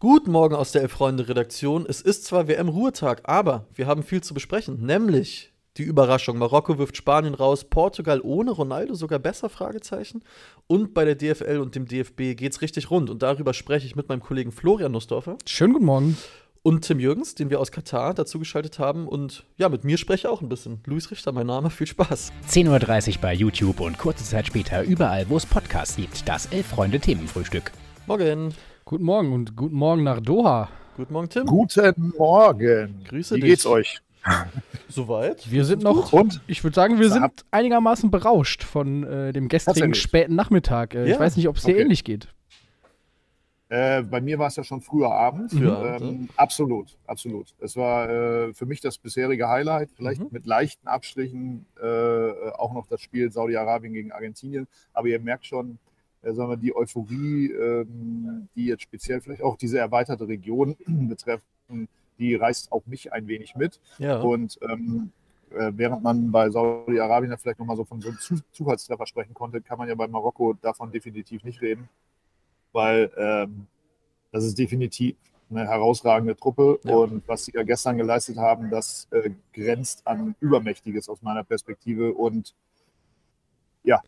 Guten Morgen aus der Elf-Freunde-Redaktion. Es ist zwar WM-Ruhetag, aber wir haben viel zu besprechen, nämlich die Überraschung. Marokko wirft Spanien raus, Portugal ohne Ronaldo sogar besser, Fragezeichen. Und bei der DFL und dem DFB geht's richtig rund. Und darüber spreche ich mit meinem Kollegen Florian Nussdorfer. Schönen guten Morgen. Und Tim Jürgens, den wir aus Katar dazugeschaltet haben. Und ja, mit mir spreche ich auch ein bisschen. Luis Richter, mein Name. Viel Spaß. 10.30 Uhr bei YouTube und kurze Zeit später überall, wo es Podcasts gibt. Das Elf-Freunde-Themenfrühstück. Morgen. Guten Morgen und guten Morgen nach Doha. Guten Morgen, Tim. Guten Morgen. Grüße Wie dich. geht's euch? Soweit? Wir sind noch, Und? ich würde sagen, wir sind einigermaßen berauscht von äh, dem gestrigen späten Nachmittag. Äh, Ja, Ich weiß nicht, ob es dir okay. ähnlich geht. Äh, bei mir war es ja schon früher Abend. Früher Abend, ähm, Absolut, absolut. Es war äh, für mich das bisherige Highlight, vielleicht Mhm. mit leichten Abstrichen äh, auch noch das Spiel Saudi-Arabien gegen Argentinien. Aber ihr merkt schon, äh, sagen wir, die Euphorie, ähm, die jetzt speziell vielleicht auch diese erweiterte Region betreffen, die reißt auch mich ein wenig mit. Ja. Und ähm, äh, während man bei Saudi-Arabien vielleicht nochmal so von so einem Zu Zufallstreffer sprechen konnte, kann man ja bei Marokko davon definitiv nicht reden, weil ähm, das ist definitiv eine herausragende Truppe Ja. und was sie ja gestern geleistet haben, das äh, grenzt an Übermächtiges aus meiner Perspektive und ja,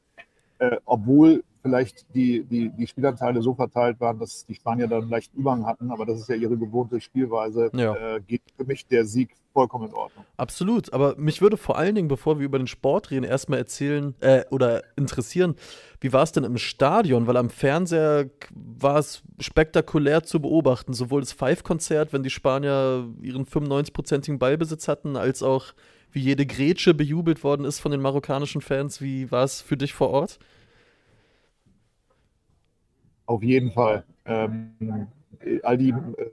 äh, obwohl vielleicht die, die, die Spielanteile so verteilt waren, dass die Spanier dann leicht Überhang hatten, aber das ist ja ihre gewohnte Spielweise, Ja. äh, geht für mich der Sieg vollkommen in Ordnung. Absolut, aber mich würde vor allen Dingen, bevor wir über den Sport reden, erstmal erzählen äh, oder interessieren, wie war es denn im Stadion? Weil am Fernseher war es spektakulär zu beobachten, sowohl das Five-Konzert, wenn die Spanier ihren 95-prozentigen Ballbesitz hatten, als auch wie jede Grätsche bejubelt worden ist von den marokkanischen Fans. Wie war es für dich vor Ort? Auf jeden Fall. Ähm, all die äh,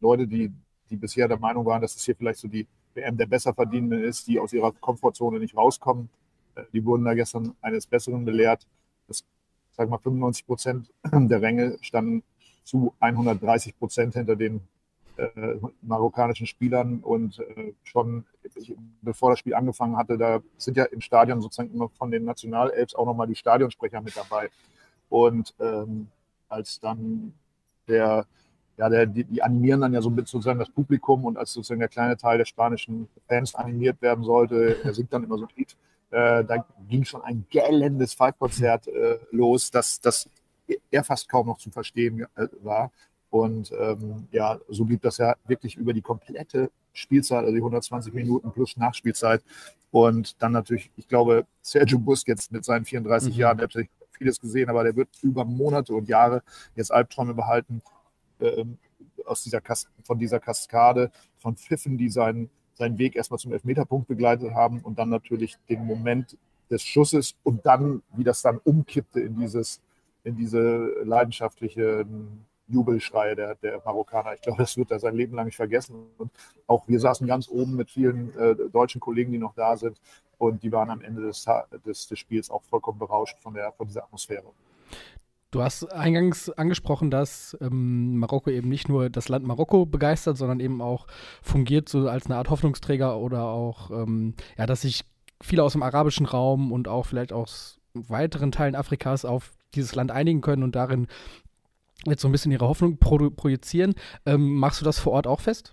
Leute, die, die bisher der Meinung waren, dass es hier vielleicht so die WM der Besserverdienenden ist, die aus ihrer Komfortzone nicht rauskommen, äh, die wurden da gestern eines Besseren belehrt. Das, sag mal, 95 Prozent der Ränge standen zu 130 Prozent hinter den äh, marokkanischen Spielern und äh, schon ich, bevor das Spiel angefangen hatte, da sind ja im Stadion sozusagen immer von den Nationalelfs auch nochmal die Stadionsprecher mit dabei. Und ähm, als dann der, ja, der, die, die animieren dann ja so mit sozusagen das Publikum und als sozusagen der kleine Teil der spanischen Fans animiert werden sollte, er singt dann immer so ein Lied, äh, da ging schon ein gellendes Five-Konzert äh, los, das, das er fast kaum noch zu verstehen äh, war. Und ähm, ja, so blieb das ja wirklich über die komplette Spielzeit, also die 120 Minuten plus Nachspielzeit. Und dann natürlich, ich glaube, Sergio Busquets mit seinen 34 Mhm. Jahren, der hat natürlich vieles gesehen, aber der wird über Monate und Jahre jetzt Albträume behalten ähm, aus dieser Kas von dieser Kaskade von Pfiffen, die seinen, seinen Weg erstmal zum Elfmeterpunkt begleitet haben und dann natürlich den Moment des Schusses und dann, wie das dann umkippte in dieses, in diese leidenschaftliche Jubelschreie der, der Marokkaner. Ich glaube, das wird er sein Leben lang nicht vergessen. Und auch wir saßen ganz oben mit vielen äh, deutschen Kollegen, die noch da sind. Und die waren am Ende des, des, des Spiels auch vollkommen berauscht von, der, von dieser Atmosphäre. Du hast eingangs angesprochen, dass ähm, Marokko eben nicht nur das Land Marokko begeistert, sondern eben auch fungiert so als eine Art Hoffnungsträger oder auch, ähm, ja, dass sich viele aus dem arabischen Raum und auch vielleicht aus weiteren Teilen Afrikas auf dieses Land einigen können und darin jetzt so ein bisschen ihre Hoffnung pro projizieren. Ähm, machst du das vor Ort auch fest?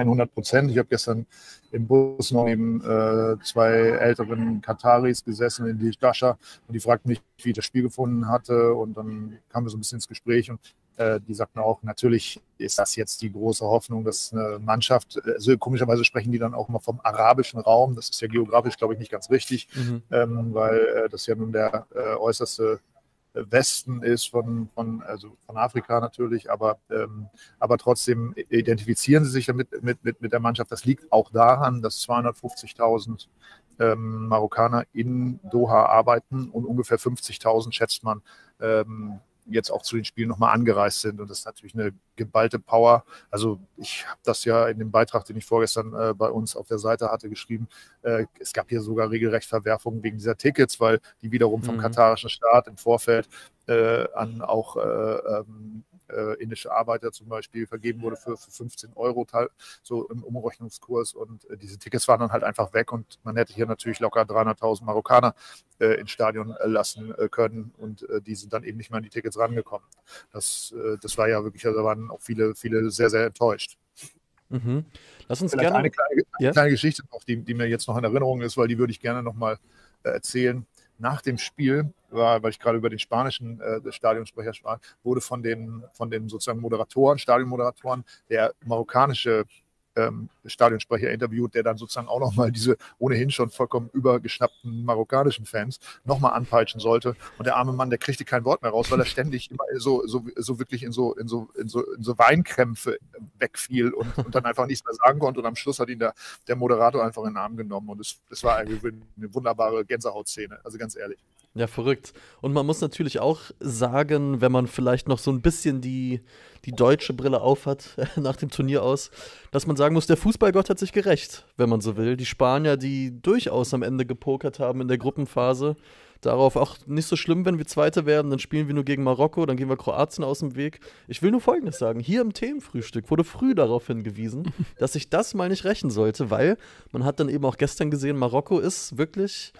Ja, 100 Prozent. Ich habe gestern im Bus noch neben äh, zwei älteren Kataris gesessen in die Dasha und die fragten mich, wie ich das Spiel gefunden hatte und dann kamen wir so ein bisschen ins Gespräch und äh, die sagten auch, natürlich ist das jetzt die große Hoffnung, dass eine Mannschaft, also komischerweise sprechen die dann auch immer vom arabischen Raum, das ist ja geografisch, glaube ich, nicht ganz richtig, Mhm. ähm, weil äh, das ja nun der äh, äußerste Westen ist von, von, also von Afrika natürlich, aber, ähm, aber trotzdem identifizieren sie sich damit mit, mit, mit der Mannschaft. Das liegt auch daran, dass 250.000 ähm, Marokkaner in Doha arbeiten und ungefähr 50.000 schätzt man ähm, jetzt auch zu den Spielen nochmal angereist sind. Und das ist natürlich eine geballte Power. Also ich habe das ja in dem Beitrag, den ich vorgestern äh, bei uns auf der Seite hatte, geschrieben. Äh, es gab hier sogar regelrecht Verwerfungen wegen dieser Tickets, weil die wiederum vom Mhm. katarischen Staat im Vorfeld äh, an auch äh, ähm, äh, indische Arbeiter zum Beispiel vergeben wurde für, für 15 Euro, so im Umrechnungskurs. Und äh, diese Tickets waren dann halt einfach weg und man hätte hier natürlich locker 300.000 Marokkaner äh, ins Stadion äh, lassen äh, können und die sind dann eben nicht mehr an die Tickets rangekommen. Das, das war ja wirklich, also da waren auch viele, viele sehr, sehr enttäuscht. Mhm. Lass uns Vielleicht gerne. Eine kleine, eine ja? kleine Geschichte noch, die, die, mir jetzt noch in Erinnerung ist, weil die würde ich gerne nochmal äh, erzählen. Nach dem Spiel, war, weil ich gerade über den spanischen äh, Stadionsprecher sprach, wurde von den, von den sozusagen Moderatoren, Stadionmoderatoren, der marokkanische ähm, Stadionsprecher interviewt, der dann sozusagen auch nochmal diese ohnehin schon vollkommen übergeschnappten marokkanischen Fans nochmal anpeitschen sollte. Und der arme Mann, der kriegte kein Wort mehr raus, weil er ständig immer so, so, so wirklich in so, in, so, in, so, in so Weinkrämpfe wegfiel und, und dann einfach nichts mehr sagen konnte. Und am Schluss hat ihn der, der Moderator einfach in den Arm genommen. Und es, das war eine wunderbare Gänsehautszene, also ganz ehrlich. Ja, verrückt. Und man muss natürlich auch sagen, wenn man vielleicht noch so ein bisschen die, die deutsche Brille aufhat nach dem Turnier aus, dass man sagen muss, der Fußballgott hat sich gerecht, wenn man so will. Die Spanier, die durchaus am Ende gepokert haben in der Gruppenphase, darauf auch nicht so schlimm, wenn wir Zweite werden, dann spielen wir nur gegen Marokko, dann gehen wir Kroatien aus dem Weg. Ich will nur Folgendes sagen: Hier im Themenfrühstück wurde früh darauf hingewiesen, dass sich das mal nicht rächen sollte, weil man hat dann eben auch gestern gesehen, Marokko ist wirklich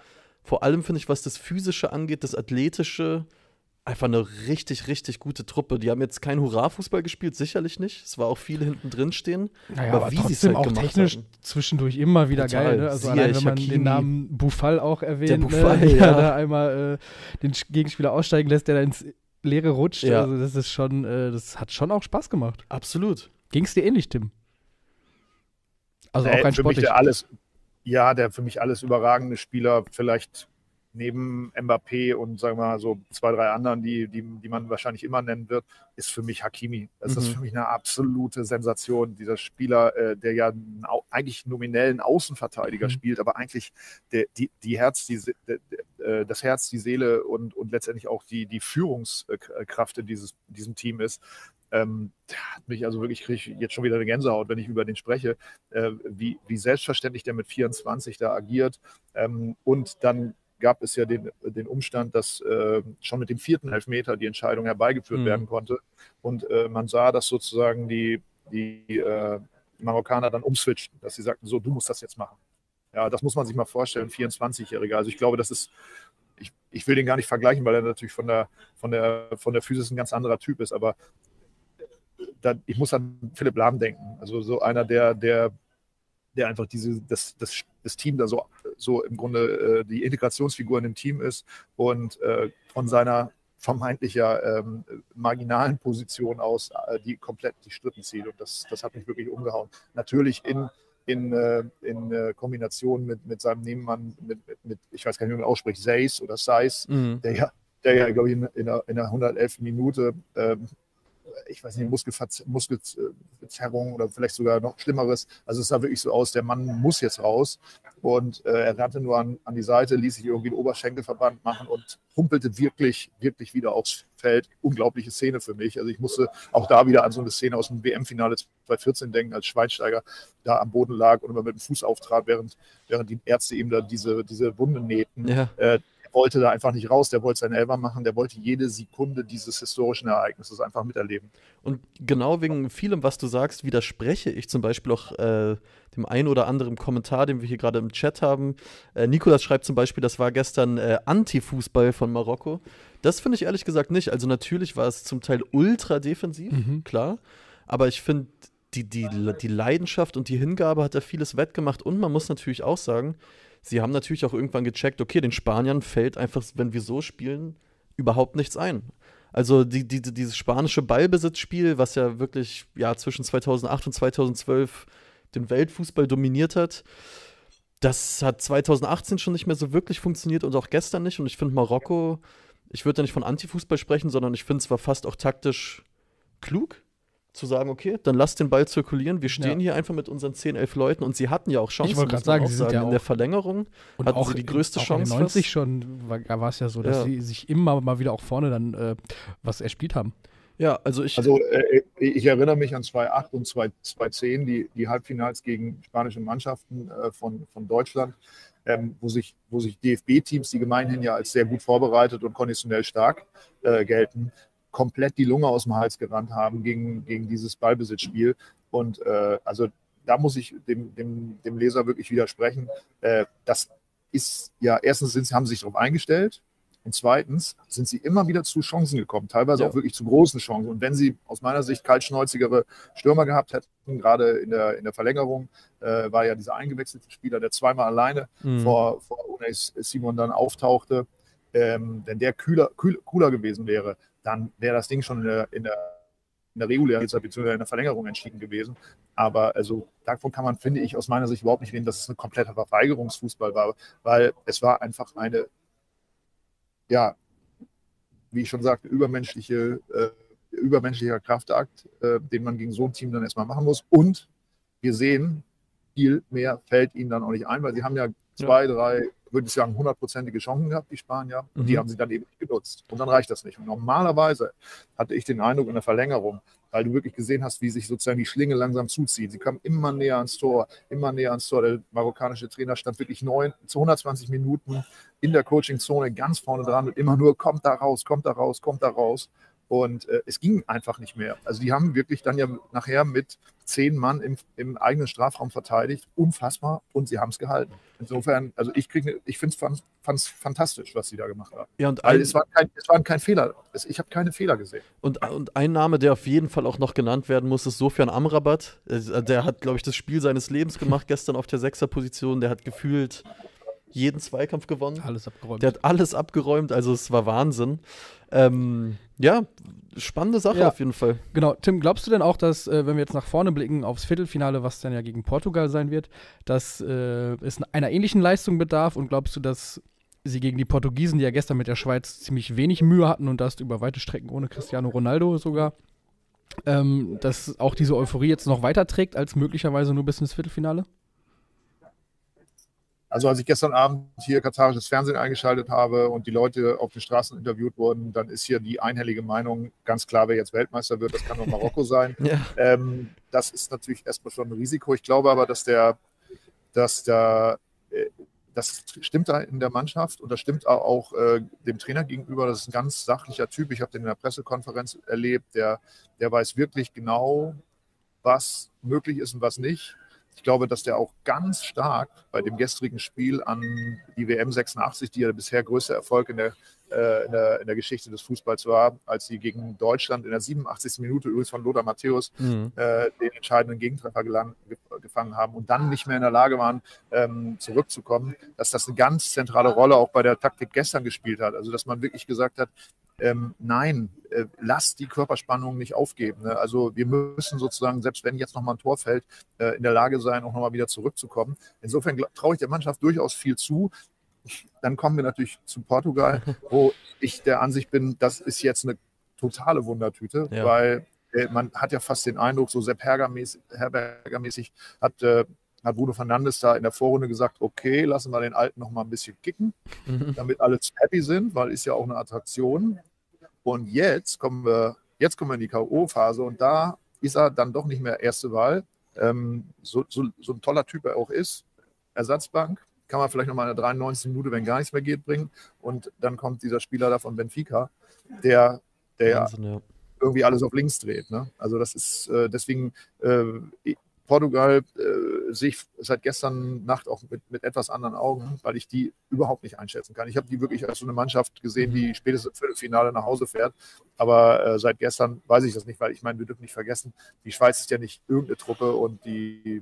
vor allem finde ich, was das Physische angeht, das Athletische, einfach eine richtig, richtig gute Truppe. Die haben jetzt keinen Hurra-Fußball gespielt, sicherlich nicht. Es war auch viele hinten drin stehen. Naja, aber, aber wie sie halt auch technisch haben. zwischendurch immer wieder Total. geil. Ne? Also allein, wenn man Hakimi. den Namen Bufal auch erwähnt, der ne? Bufal, ne? ja. da einmal äh, den Gegenspieler aussteigen lässt, der da ins Leere rutscht. Ja. Also das ist schon, äh, das hat schon auch Spaß gemacht. Absolut. Ging es dir ähnlich, Tim? Also äh, auch kein sportlich. Alles, ja, der für mich alles überragende Spieler, vielleicht neben Mbappé und sagen wir mal so zwei, drei anderen, die, die, die man wahrscheinlich immer nennen wird, ist für mich Hakimi. Das mhm. ist für mich eine absolute Sensation. Dieser Spieler, äh, der ja einen, eigentlich nominellen Außenverteidiger mhm. spielt, aber eigentlich der, die, die Herz, die, der, äh, das Herz, die Seele und, und letztendlich auch die, die Führungskraft in dieses, diesem Team ist. Ähm, hat mich also wirklich, kriege ich jetzt schon wieder eine Gänsehaut, wenn ich über den spreche, äh, wie, wie selbstverständlich der mit 24 da agiert. Ähm, und dann gab es ja den, den Umstand, dass äh, schon mit dem vierten Elfmeter die Entscheidung herbeigeführt mhm. werden konnte. Und äh, man sah, dass sozusagen die, die äh, Marokkaner dann umswitchten, dass sie sagten, so, du musst das jetzt machen. Ja, das muss man sich mal vorstellen, 24-Jähriger. Also ich glaube, das ist, ich, ich will den gar nicht vergleichen, weil er natürlich von der, von der, von der Physis ein ganz anderer Typ ist, aber da, ich muss an Philipp Lahm denken. Also so einer, der, der, der einfach diese, das, das, das Team da so, so im Grunde äh, die Integrationsfigur in dem Team ist und äh, von seiner vermeintlicher ähm, marginalen Position aus, äh, die komplett die Strippen zieht. Und das, das hat mich wirklich umgehauen. Natürlich in, in, äh, in äh, Kombination mit, mit seinem Nebenmann, mit, mit, mit, ich weiß gar nicht, wie man ausspricht, Seis oder Seis, mhm. der ja, der ja, glaube ich, in, in, der, in der 111. Minute ähm, ich weiß nicht, Muskelverzerrung oder vielleicht sogar noch Schlimmeres. Also es sah wirklich so aus, der Mann muss jetzt raus. Und äh, er rannte nur an, an die Seite, ließ sich irgendwie den Oberschenkelverband machen und humpelte wirklich, wirklich wieder aufs Feld. Unglaubliche Szene für mich. Also ich musste auch da wieder an so eine Szene aus dem WM-Finale 2014 denken, als Schweinsteiger da am Boden lag und immer mit dem Fuß auftrat, während, während die Ärzte ihm da diese, diese Wunde nähten. Ja. Äh, wollte da einfach nicht raus, der wollte seinen Elber machen, der wollte jede Sekunde dieses historischen Ereignisses einfach miterleben. Und genau wegen vielem, was du sagst, widerspreche ich zum Beispiel auch äh, dem einen oder anderen Kommentar, den wir hier gerade im Chat haben. Äh, Nikolas schreibt zum Beispiel, das war gestern äh, Anti-Fußball von Marokko. Das finde ich ehrlich gesagt nicht. Also natürlich war es zum Teil ultra defensiv, mhm. klar. Aber ich finde, die, die, die Leidenschaft und die Hingabe hat da vieles wettgemacht. Und man muss natürlich auch sagen, sie haben natürlich auch irgendwann gecheckt, okay, den Spaniern fällt einfach, wenn wir so spielen, überhaupt nichts ein. Also die, die, dieses spanische Ballbesitzspiel, was ja wirklich ja, zwischen 2008 und 2012 den Weltfußball dominiert hat, das hat 2018 schon nicht mehr so wirklich funktioniert und auch gestern nicht. Und ich finde Marokko, ich würde da nicht von Antifußball sprechen, sondern ich finde es war fast auch taktisch klug zu sagen, okay, dann lass den Ball zirkulieren. Wir stehen ja. hier einfach mit unseren 10, 11 Leuten und sie hatten ja auch Chancen. Ich wollte gerade sagen, sie sind ja in der Verlängerung und hatten auch sie die größte in, Chance. In 90 schon war es ja so, dass ja. sie sich immer mal wieder auch vorne dann äh, was erspielt haben. Ja, also ich. Also äh, ich erinnere mich an 2008 und 2010, die, die Halbfinals gegen spanische Mannschaften äh, von, von Deutschland, ähm, wo sich, wo sich DFB-Teams, die gemeinhin ja als sehr gut vorbereitet und konditionell stark äh, gelten, komplett die Lunge aus dem Hals gerannt haben gegen, gegen dieses Ballbesitzspiel. Und äh, also da muss ich dem, dem, dem Leser wirklich widersprechen. Äh, das ist ja, erstens sind, haben sie sich darauf eingestellt. Und zweitens sind sie immer wieder zu Chancen gekommen, teilweise ja. auch wirklich zu großen Chancen. Und wenn sie aus meiner Sicht kaltschnäuzigere Stürmer gehabt hätten, gerade in der, in der Verlängerung, äh, war ja dieser eingewechselte Spieler, der zweimal alleine mhm. vor, vor Unai Simon dann auftauchte, ähm, wenn der kühler, kühl, cooler gewesen wäre, dann wäre das Ding schon in der, in der, in der regulären bzw. in der Verlängerung entschieden gewesen. Aber also davon kann man, finde ich, aus meiner Sicht überhaupt nicht reden, dass es ein kompletter Verweigerungsfußball war, weil es war einfach eine, ja, wie ich schon sagte, übermenschliche, äh, übermenschlicher Kraftakt, äh, den man gegen so ein Team dann erstmal machen muss. Und wir sehen, viel mehr fällt ihnen dann auch nicht ein, weil sie haben ja zwei, ja. drei würde ich sagen, hundertprozentige Chancen gehabt, die Spanier. Und mhm. die haben sie dann eben nicht genutzt. Und dann reicht das nicht. Und normalerweise hatte ich den Eindruck in der Verlängerung, weil du wirklich gesehen hast, wie sich sozusagen die Schlinge langsam zuzieht. Sie kamen immer näher ans Tor, immer näher ans Tor. Der marokkanische Trainer stand wirklich neun, zu 120 Minuten in der Coachingzone ganz vorne dran und immer nur, kommt da raus, kommt da raus, kommt da raus. Und äh, es ging einfach nicht mehr. Also die haben wirklich dann ja nachher mit zehn Mann im, im eigenen Strafraum verteidigt. Unfassbar. Und sie haben es gehalten. Insofern, also ich kriege, ich finde es fantastisch, was sie da gemacht haben. Ja, und ein, es, war kein, es waren kein Fehler. Es, ich habe keine Fehler gesehen. Und, und ein Name, der auf jeden Fall auch noch genannt werden muss, ist Sofian Amrabat. Äh, der hat, glaube ich, das Spiel seines Lebens gemacht gestern auf der Sechserposition. Der hat gefühlt jeden Zweikampf gewonnen. Alles abgeräumt. Der hat alles abgeräumt, also es war Wahnsinn. Ähm, ja, spannende Sache ja, auf jeden Fall. Genau. Tim, glaubst du denn auch, dass, äh, wenn wir jetzt nach vorne blicken aufs Viertelfinale, was dann ja gegen Portugal sein wird, dass äh, es einer ähnlichen Leistung bedarf? Und glaubst du, dass sie gegen die Portugiesen, die ja gestern mit der Schweiz ziemlich wenig Mühe hatten und das über weite Strecken ohne Cristiano Ronaldo sogar, ähm, dass auch diese Euphorie jetzt noch weiterträgt als möglicherweise nur bis ins Viertelfinale? Also als ich gestern Abend hier katarisches Fernsehen eingeschaltet habe und die Leute auf den Straßen interviewt wurden, dann ist hier die einhellige Meinung ganz klar, wer jetzt Weltmeister wird, das kann nur Marokko sein. Ja. Ähm, das ist natürlich erstmal schon ein Risiko. Ich glaube aber, dass der, dass der, äh, das stimmt da in der Mannschaft und das stimmt auch äh, dem Trainer gegenüber. Das ist ein ganz sachlicher Typ. Ich habe den in der Pressekonferenz erlebt. Der, der weiß wirklich genau, was möglich ist und was nicht. Ich glaube, dass der auch ganz stark bei dem gestrigen Spiel an die WM 86, die ja bisher größte Erfolg in der, äh, in der, in der Geschichte des Fußballs war, als sie gegen Deutschland in der 87. Minute übrigens von Lothar Matthäus mhm. äh, den entscheidenden Gegentreffer gelang, gefangen haben und dann nicht mehr in der Lage waren, ähm, zurückzukommen, dass das eine ganz zentrale Rolle auch bei der Taktik gestern gespielt hat. Also dass man wirklich gesagt hat, ähm, nein, äh, lasst die Körperspannung nicht aufgeben. Ne? Also wir müssen sozusagen, selbst wenn jetzt nochmal ein Tor fällt, äh, in der Lage sein, auch nochmal wieder zurückzukommen. Insofern traue ich der Mannschaft durchaus viel zu. Dann kommen wir natürlich zu Portugal, wo ich der Ansicht bin, das ist jetzt eine totale Wundertüte, ja. weil äh, man hat ja fast den Eindruck, so Sepp Herberger-mäßig hat äh, hat Bruno Fernandes da in der Vorrunde gesagt, okay, lassen wir den Alten noch mal ein bisschen kicken, mhm. damit alle happy sind, weil ist ja auch eine Attraktion. Und jetzt kommen wir, jetzt kommen wir in die K.O.-Phase und da ist er dann doch nicht mehr erste Wahl. Ähm, so, so, so, ein toller Typ er auch ist. Ersatzbank kann man vielleicht nochmal in der 93. Minute, wenn gar nichts mehr geht, bringen. Und dann kommt dieser Spieler da von Benfica, der, der Wahnsinn, ja. irgendwie alles auf links dreht. Ne? Also das ist äh, deswegen, äh, Portugal äh, sehe ich seit gestern Nacht auch mit, mit etwas anderen Augen, weil ich die überhaupt nicht einschätzen kann. Ich habe die wirklich als so eine Mannschaft gesehen, die spätestens im Viertelfinale nach Hause fährt. Aber äh, seit gestern weiß ich das nicht, weil ich meine, wir dürfen nicht vergessen, die Schweiz ist ja nicht irgendeine Truppe und die,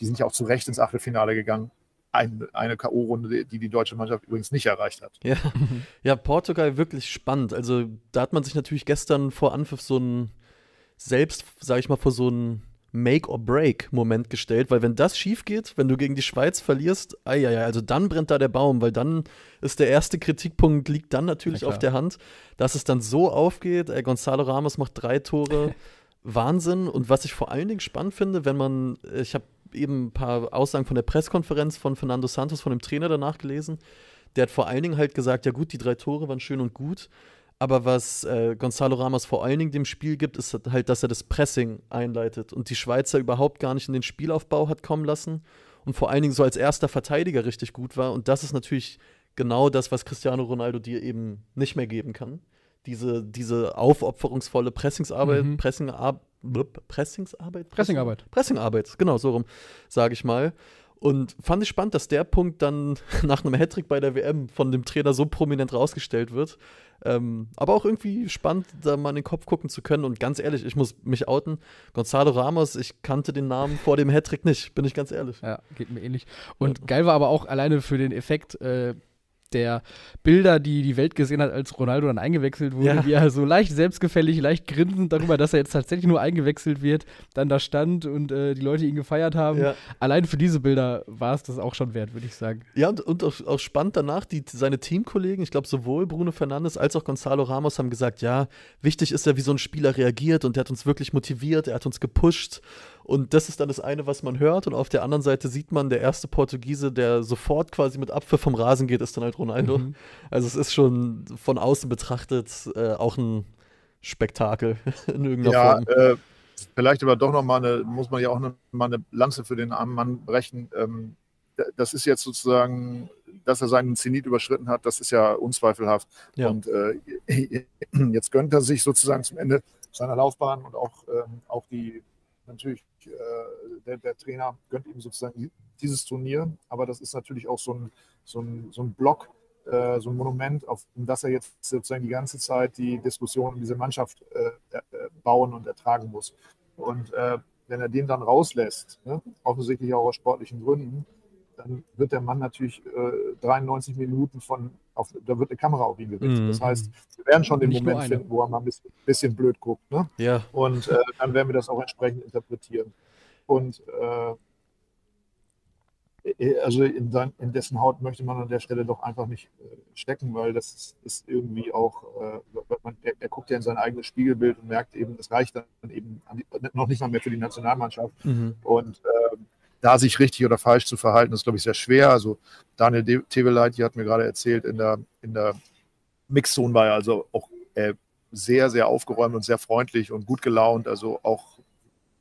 die sind ja auch zu Recht ins Achtelfinale gegangen. Ein, eine K.O.-Runde, die die deutsche Mannschaft übrigens nicht erreicht hat. Ja. ja, Portugal wirklich spannend. Also da hat man sich natürlich gestern vor Anpfiff so ein selbst, sage ich mal, vor so ein Make-or-Break-Moment gestellt, weil wenn das schief geht, wenn du gegen die Schweiz verlierst, ja, also dann brennt da der Baum, weil dann ist der erste Kritikpunkt, liegt dann natürlich ja, auf der Hand, dass es dann so aufgeht. Ey, Gonzalo Ramos macht drei Tore, Wahnsinn. Und was ich vor allen Dingen spannend finde, wenn man, ich habe eben ein paar Aussagen von der Pressekonferenz von Fernando Santos, von dem Trainer danach gelesen, der hat vor allen Dingen halt gesagt, ja gut, die drei Tore waren schön und gut, aber was äh, Gonzalo Ramos vor allen Dingen dem Spiel gibt, ist halt, dass er das Pressing einleitet und die Schweizer überhaupt gar nicht in den Spielaufbau hat kommen lassen und vor allen Dingen so als erster Verteidiger richtig gut war. Und das ist natürlich genau das, was Cristiano Ronaldo dir eben nicht mehr geben kann. diese, diese aufopferungsvolle Pressingsarbeit, Mhm. Pressingarbeit, Pressingsarbeit? Pressingarbeit. Pressingarbeit, genau, so rum, sage ich mal. Und fand ich spannend, dass der Punkt dann nach einem Hattrick bei der WM von dem Trainer so prominent rausgestellt wird. Ähm, aber auch irgendwie spannend, da mal in den Kopf gucken zu können. Und ganz ehrlich, ich muss mich outen. Gonzalo Ramos, ich kannte den Namen vor dem Hattrick nicht, bin ich ganz ehrlich. Ja, geht mir ähnlich. Und geil war aber auch alleine für den Effekt äh, der Bilder, die die Welt gesehen hat, als Ronaldo dann eingewechselt wurde, Ja. wie er so leicht selbstgefällig, leicht grinsend darüber, dass er jetzt tatsächlich nur eingewechselt wird, dann da stand und äh, die Leute ihn gefeiert haben. Ja. Allein für diese Bilder war es das auch schon wert, würde ich sagen. Ja, und, und auch, auch spannend danach, die, seine Teamkollegen, ich glaube sowohl Bruno Fernandes als auch Gonzalo Ramos haben gesagt, ja, wichtig ist ja, wie so ein Spieler reagiert und der hat uns wirklich motiviert, er hat uns gepusht und das ist dann das eine, was man hört und auf der anderen Seite sieht man, der erste Portugiese, der sofort quasi mit Apfel vom Rasen geht, ist dann halt Ronaldo. Mhm. Also es ist schon von außen betrachtet äh, auch ein Spektakel in irgendeiner Ja, Form. äh, vielleicht aber doch noch mal eine, muss man ja auch noch mal eine Lanze für den armen Mann brechen. Ähm, das ist jetzt sozusagen, dass er seinen Zenit überschritten hat, das ist ja unzweifelhaft. Ja. Und äh, jetzt gönnt er sich sozusagen zum Ende seiner Laufbahn und auch, ähm, auch die, natürlich, der, der Trainer gönnt ihm sozusagen die- dieses Turnier. Aber das ist natürlich auch so ein, so ein, so ein Block, äh, so ein Monument, auf um das er jetzt sozusagen die ganze Zeit die Diskussion um diese Mannschaft äh, äh, bauen und ertragen muss. Und äh, wenn er den dann rauslässt, ne, offensichtlich auch aus sportlichen Gründen, dann wird der Mann natürlich äh, 93 Minuten von, auf, da wird eine Kamera auf ihn gerichtet. Mhm. Das heißt, wir werden schon den Nicht Moment finden, wo er mal ein bisschen, bisschen blöd guckt. Ne? Ja, Und äh, dann werden wir das auch entsprechend interpretieren. Und äh, also in, sein, in dessen Haut möchte man an der Stelle doch einfach nicht äh, stecken, weil das ist, ist irgendwie auch, äh, man, er, er guckt ja in sein eigenes Spiegelbild und merkt eben, das reicht dann eben die, noch nicht mal mehr für die Nationalmannschaft. mhm. Und ähm, da sich richtig oder falsch zu verhalten, ist, glaube ich, sehr schwer. Also Daniel Tebeleit, die hat mir gerade erzählt, in der, in der Mixzone war er also auch äh, sehr, sehr aufgeräumt und sehr freundlich und gut gelaunt. Also auch,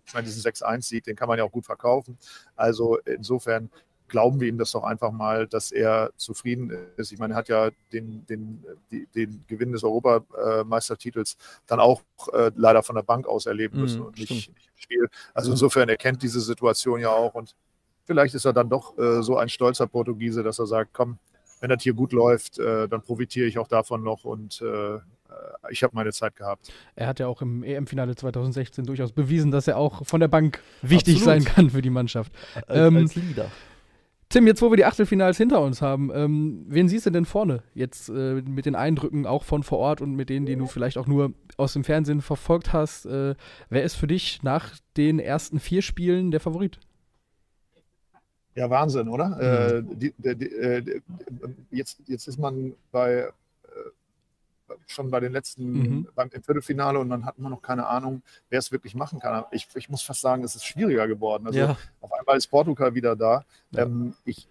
ich meine, diesen 6-1-Sieg, den kann man ja auch gut verkaufen. Also insofern glauben wir ihm das doch einfach mal, dass er zufrieden ist. Ich meine, er hat ja den, den, die, den Gewinn des Europameistertitels dann auch äh, leider von der Bank aus erleben Mhm, müssen und nicht, nicht im Spiel. Also insofern, er kennt diese Situation ja auch und vielleicht ist er dann doch äh, so ein stolzer Portugiese, dass er sagt, komm, wenn das hier gut läuft, äh, dann profitiere ich auch davon noch und äh, ich habe meine Zeit gehabt. Er hat ja auch im EM-Finale 2016 durchaus bewiesen, dass er auch von der Bank wichtig Absolut. sein kann für die Mannschaft. als, Ähm, als Leader. Tim, jetzt wo wir die Achtelfinals hinter uns haben, ähm, wen siehst du denn vorne jetzt äh, mit den Eindrücken auch von vor Ort und mit denen, die du vielleicht auch nur aus dem Fernsehen verfolgt hast? Äh, wer ist für dich nach den ersten vier Spielen der Favorit? Ja, Wahnsinn, oder? Äh, die, die, die, äh, die- jetzt, jetzt ist man bei schon bei den letzten, Mhm. beim im Viertelfinale und dann hat man noch keine Ahnung, wer es wirklich machen kann. Ich, ich muss fast sagen, es ist schwieriger geworden. Also ja, auf einmal ist Portugal wieder da. Ja. Ähm, ich,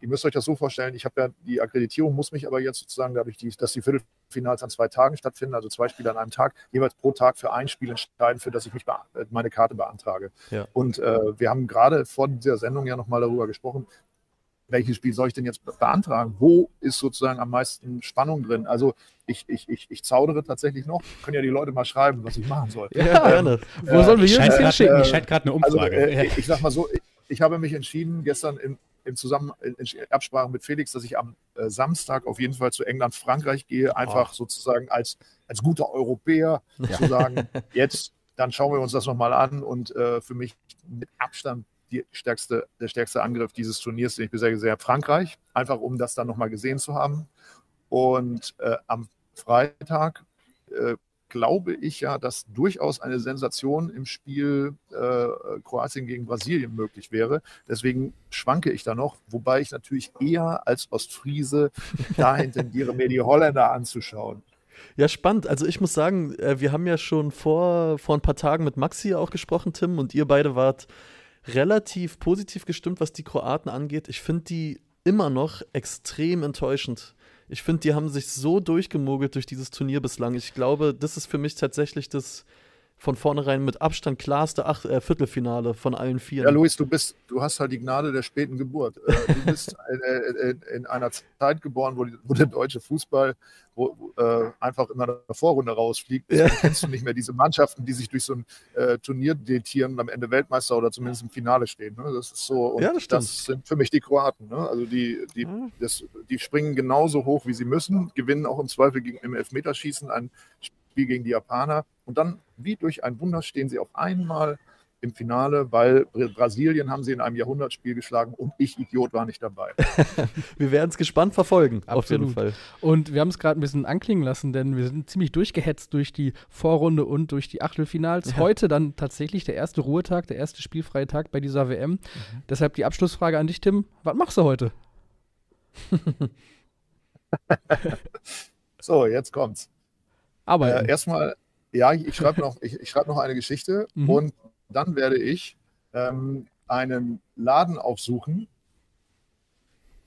ihr müsst euch das so vorstellen, ich habe ja die Akkreditierung, muss mich aber jetzt sozusagen dadurch, die, dass die Viertelfinals an zwei Tagen stattfinden, also zwei Spiele an einem Tag, jeweils pro Tag für ein Spiel entscheiden, für das ich mich meine Karte beantrage. Ja. Und äh, wir haben gerade vor dieser Sendung ja nochmal darüber gesprochen, welches Spiel soll ich denn jetzt be- beantragen? Wo ist sozusagen am meisten Spannung drin? Also ich, ich, ich, ich zaudere tatsächlich noch. Können ja die Leute mal schreiben, was ich machen soll. ja, gerne. Wo sollen wir Ich Jürgen scheint hinschicken? gerade scheint grad eine Also Umfrage. äh, ich sag mal so, ich, ich habe mich entschieden, gestern im, im Zusammen in in Absprache mit Felix, dass ich am äh, Samstag auf jeden Fall zu England, Frankreich gehe, einfach sozusagen als, als guter Europäer zu sagen, jetzt, dann schauen wir uns das nochmal an und äh, für mich mit Abstand die stärkste, der stärkste Angriff dieses Turniers, den ich bisher gesehen habe, Frankreich, einfach um das dann nochmal gesehen zu haben. Und äh, am Freitag äh, glaube ich ja, dass durchaus eine Sensation im Spiel äh, Kroatien gegen Brasilien möglich wäre. Deswegen schwanke ich da noch, wobei ich natürlich eher als Ostfriese dahin tendiere, mir die Holländer anzuschauen. Ja, spannend. Also ich muss sagen, äh, wir haben ja schon vor, vor ein paar Tagen mit Maxi auch gesprochen, Tim, und ihr beide wart relativ positiv gestimmt, was die Kroaten angeht. Ich finde die immer noch extrem enttäuschend. Ich finde, die haben sich so durchgemogelt durch dieses Turnier bislang. Ich glaube, das ist für mich tatsächlich das von vornherein mit Abstand klarste Ach äh, Viertelfinale von allen vier. Ja, Luis, du bist, du hast halt die Gnade der späten Geburt. Äh, du bist äh, in, in einer Zeit geboren, wo, die, wo der deutsche Fußball wo, äh, einfach in einer Vorrunde rausfliegt. Ja. Kennst du nicht mehr diese Mannschaften, die sich durch so ein äh, Turnier datieren und am Ende Weltmeister oder zumindest im Finale stehen. Ne? Das ist so. Und ja, das, das, sind für mich die Kroaten. Ne? Also die, die, das, die springen genauso hoch, wie sie müssen, gewinnen auch im Zweifel gegen im Elfmeterschießen ein Spiel gegen die Japaner. Und dann, wie durch ein Wunder, stehen sie auf einmal im Finale, weil Brasilien haben sie in einem Jahrhundertspiel geschlagen und ich, Idiot, war nicht dabei. wir werden es gespannt verfolgen, Absolut. auf jeden Fall. Und wir haben es gerade ein bisschen anklingen lassen, denn wir sind ziemlich durchgehetzt durch die Vorrunde und durch die Achtelfinals. Ja. Heute dann tatsächlich der erste Ruhetag, der erste spielfreie Tag bei dieser WM. Mhm. Deshalb die Abschlussfrage an dich, Tim. Was machst du heute? so, jetzt kommt's. Aber äh, erstmal, ja, ich schreibe noch, ich, ich schreib noch eine Geschichte mhm. und dann werde ich ähm, einen Laden aufsuchen,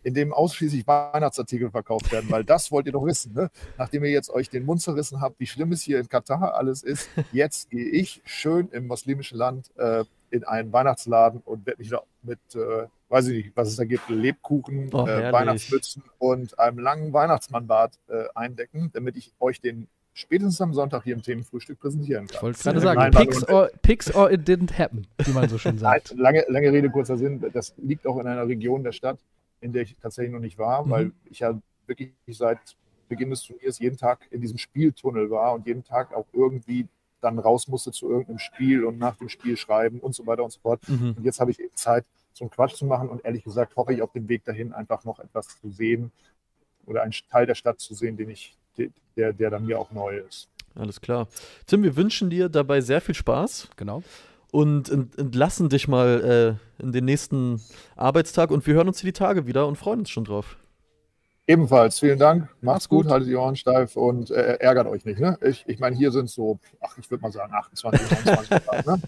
in dem ausschließlich Weihnachtsartikel verkauft werden, weil das wollt ihr doch wissen, ne? nachdem ihr jetzt euch den Mund zerrissen habt, wie schlimm es hier in Katar alles ist. Jetzt gehe ich schön im muslimischen Land äh, in einen Weihnachtsladen und werde mich da mit, äh, weiß ich nicht, was es da gibt, Lebkuchen, oh, äh, Weihnachtsmützen und einem langen Weihnachtsmannbart äh, eindecken, damit ich euch den spätestens am Sonntag hier im Themenfrühstück präsentieren kann. Ich wollte gerade sagen, Picks or, Picks or it didn't happen, wie man so schön sagt. lange, lange Rede, kurzer Sinn. Das liegt auch in einer Region der Stadt, in der ich tatsächlich noch nicht war, mhm. weil ich ja wirklich seit Beginn des Turniers jeden Tag in diesem Spieltunnel war und jeden Tag auch irgendwie dann raus musste zu irgendeinem Spiel und nach dem Spiel schreiben und so weiter und so fort. Mhm. Und jetzt habe ich eben Zeit, so einen Quatsch zu machen und ehrlich gesagt hoffe ich auf dem Weg dahin einfach noch etwas zu sehen oder einen Teil der Stadt zu sehen, den ich, der, der dann mir auch neu ist. Alles klar. Tim, wir wünschen dir dabei sehr viel Spaß. Genau. Und entlassen dich mal äh, in den nächsten Arbeitstag und wir hören uns hier die Tage wieder und freuen uns schon drauf. Ebenfalls, vielen Dank. Macht's, gut, gut, haltet die Ohren steif und äh, ärgert euch nicht. Ne? Ich, ich meine, hier sind es so, ach, ich würde mal sagen, 28, 29 Grad. Ne?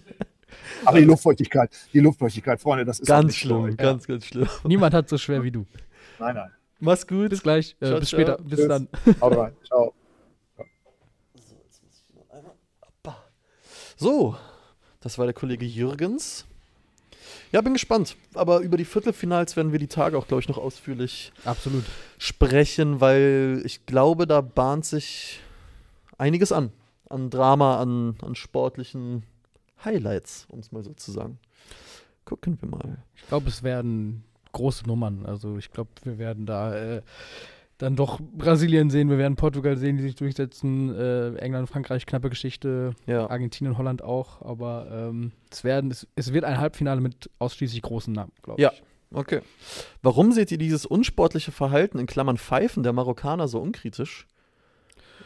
Aber die Luftfeuchtigkeit, die Luftfeuchtigkeit, Freunde, das ist ganz schlimm, schlimm ganz, ganz schlimm. Niemand hat so schwer wie du. Nein, nein. Mach's gut. Bis gleich. Äh, ciao, bis ciao. später. Bis Tschüss. dann. Haut rein. Ciao. So, das war der Kollege Jürgens. Ja, bin gespannt. Aber über die Viertelfinals werden wir die Tage auch, glaube ich, noch ausführlich Absolut. sprechen, weil ich glaube, da bahnt sich einiges an. An Drama, an, an sportlichen Highlights, um es mal so zu sagen. Gucken wir mal. Ich glaube, es werden große Nummern. Also ich glaube, wir werden da äh, dann doch Brasilien sehen, wir werden Portugal sehen, die sich durchsetzen, äh, England, Frankreich, knappe Geschichte, ja. Argentinien, Holland auch, aber ähm, es, werden, es, es, wird ein Halbfinale mit ausschließlich großen Namen, glaube ja. ich. Ja, okay. Warum seht ihr dieses unsportliche Verhalten in Klammern Pfeifen der Marokkaner so unkritisch?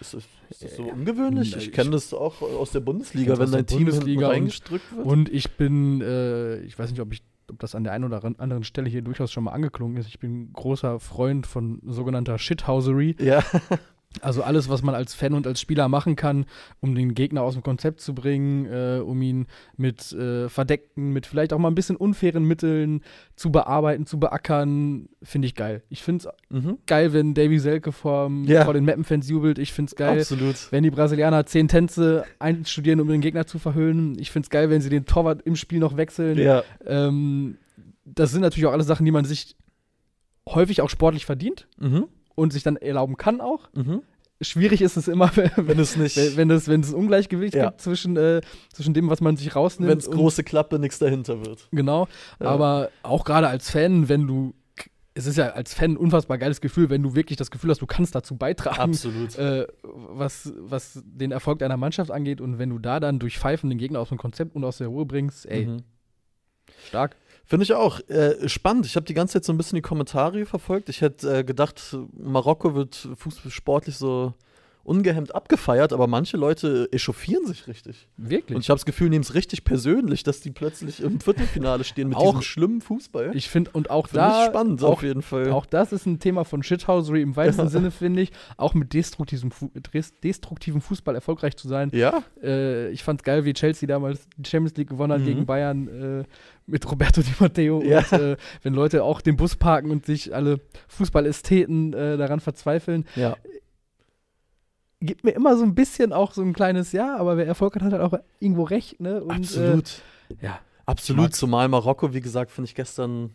Ist das, ist das so ungewöhnlich? Ich kenne das auch aus der Bundesliga, wenn dein Team Bundesliga reingedrückt wird. Und ich bin, äh, ich weiß nicht, ob ich ob das an der einen oder anderen Stelle hier durchaus schon mal angeklungen ist. Ich bin großer Freund von sogenannter Shithousery. Ja. Also alles, was man als Fan und als Spieler machen kann, um den Gegner aus dem Konzept zu bringen, äh, um ihn mit äh, verdeckten, mit vielleicht auch mal ein bisschen unfairen Mitteln zu bearbeiten, zu beackern, finde ich geil. Ich finde es mhm. geil, wenn Davy Selke vor, ja. vor den Mappenfans jubelt. Ich finde es geil, Absolut. wenn die Brasilianer zehn Tänze einstudieren, um den Gegner zu verhüllen. Ich finde es geil, wenn sie den Torwart im Spiel noch wechseln. Ja. Ähm, das sind natürlich auch alles Sachen, die man sich häufig auch sportlich verdient. Mhm und sich dann erlauben kann auch. Mhm. Schwierig ist es immer, wenn es nicht, wenn, wenn es, wenn es Ungleichgewicht ja. gibt zwischen, äh, zwischen dem, was man sich rausnimmt. Wenn es große Klappe, nichts dahinter wird. Genau. Ja. Aber auch gerade als Fan, wenn du es ist ja als Fan ein unfassbar geiles Gefühl, wenn du wirklich das Gefühl hast, du kannst dazu beitragen, äh, was, was den Erfolg deiner Mannschaft angeht. Und wenn du da dann durch Pfeifen den Gegner aus dem Konzept und aus der Ruhe bringst, ey, mhm. stark. Finde ich auch. Äh, spannend. Ich habe die ganze Zeit so ein bisschen die Kommentare verfolgt. Ich hätte äh, gedacht, Marokko wird fußballsportlich so ungehemmt abgefeiert, aber manche Leute echauffieren sich richtig. Wirklich? Und ich habe das Gefühl, nehmen es richtig persönlich, dass die plötzlich im Viertelfinale stehen mit auch, diesem schlimmen Fußball. Ich finde, und auch find da. spannend auch, auf jeden Fall. Auch das ist ein Thema von Shithousery im weitesten ja. Sinne, finde ich. Auch mit destruktivem, destruktivem Fußball erfolgreich zu sein. Ja. Äh, ich fand es geil, wie Chelsea damals die Champions League gewonnen hat mhm. gegen Bayern. Äh, mit Roberto Di Matteo ja. und äh, wenn Leute auch den Bus parken und sich alle Fußballästheten äh, daran verzweifeln. Ja gibt mir immer so ein bisschen auch so ein kleines Ja, aber wer Erfolg hat, hat halt auch irgendwo recht, ne? Und, Absolut. Äh, ja. Absolut, zumal Marokko, wie gesagt, finde ich gestern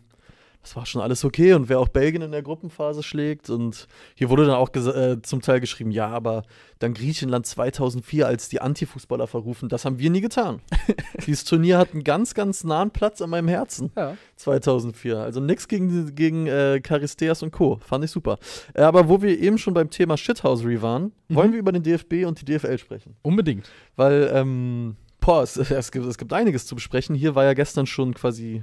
das war schon alles okay und wer auch Belgien in der Gruppenphase schlägt und hier wurde dann auch äh, zum Teil geschrieben, ja, aber dann Griechenland 2004 als die Antifußballer verrufen, das haben wir nie getan. Dieses Turnier hat einen ganz, ganz nahen Platz an meinem Herzen. Ja. 2004. Also nichts gegen, gegen äh, Charisteas und Co. Fand ich super. Äh, aber wo wir eben schon beim Thema Shithousery waren, mhm. wollen wir über den DFB und die DFL sprechen. Unbedingt. Weil, ähm, boah, es, es, gibt, es gibt einiges zu besprechen. Hier war ja gestern schon quasi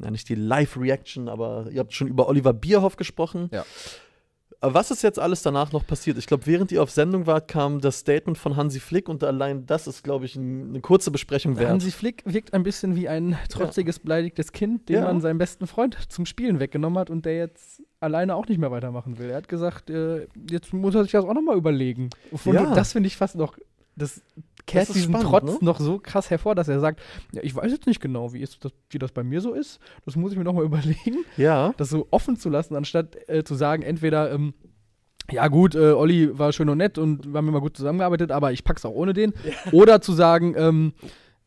ja, nicht die Live-Reaction, aber ihr habt schon über Oliver Bierhoff gesprochen. Ja. Was ist jetzt alles danach noch passiert? Ich glaube, während ihr auf Sendung wart, kam das Statement von Hansi Flick und allein das ist, glaube ich, ein, eine kurze Besprechung wert. Hansi Flick wirkt ein bisschen wie ein trotziges, ja. beleidigtes Kind, dem ja. man seinen besten Freund zum Spielen weggenommen hat und der jetzt alleine auch nicht mehr weitermachen will. Er hat gesagt, äh, jetzt muss er sich das auch nochmal überlegen. Ja. Das finde ich fast noch das kehrt diesen spannend, Trotz ne? noch so krass hervor, dass er sagt, ja, ich weiß jetzt nicht genau, wie, ist das, wie das bei mir so ist. Das muss ich mir nochmal überlegen. Ja. Das so offen zu lassen, anstatt äh, zu sagen, entweder, ähm, ja gut, äh, Olli war schön und nett und wir haben immer gut zusammengearbeitet, aber ich pack's auch ohne den. Ja. Oder zu sagen, ähm,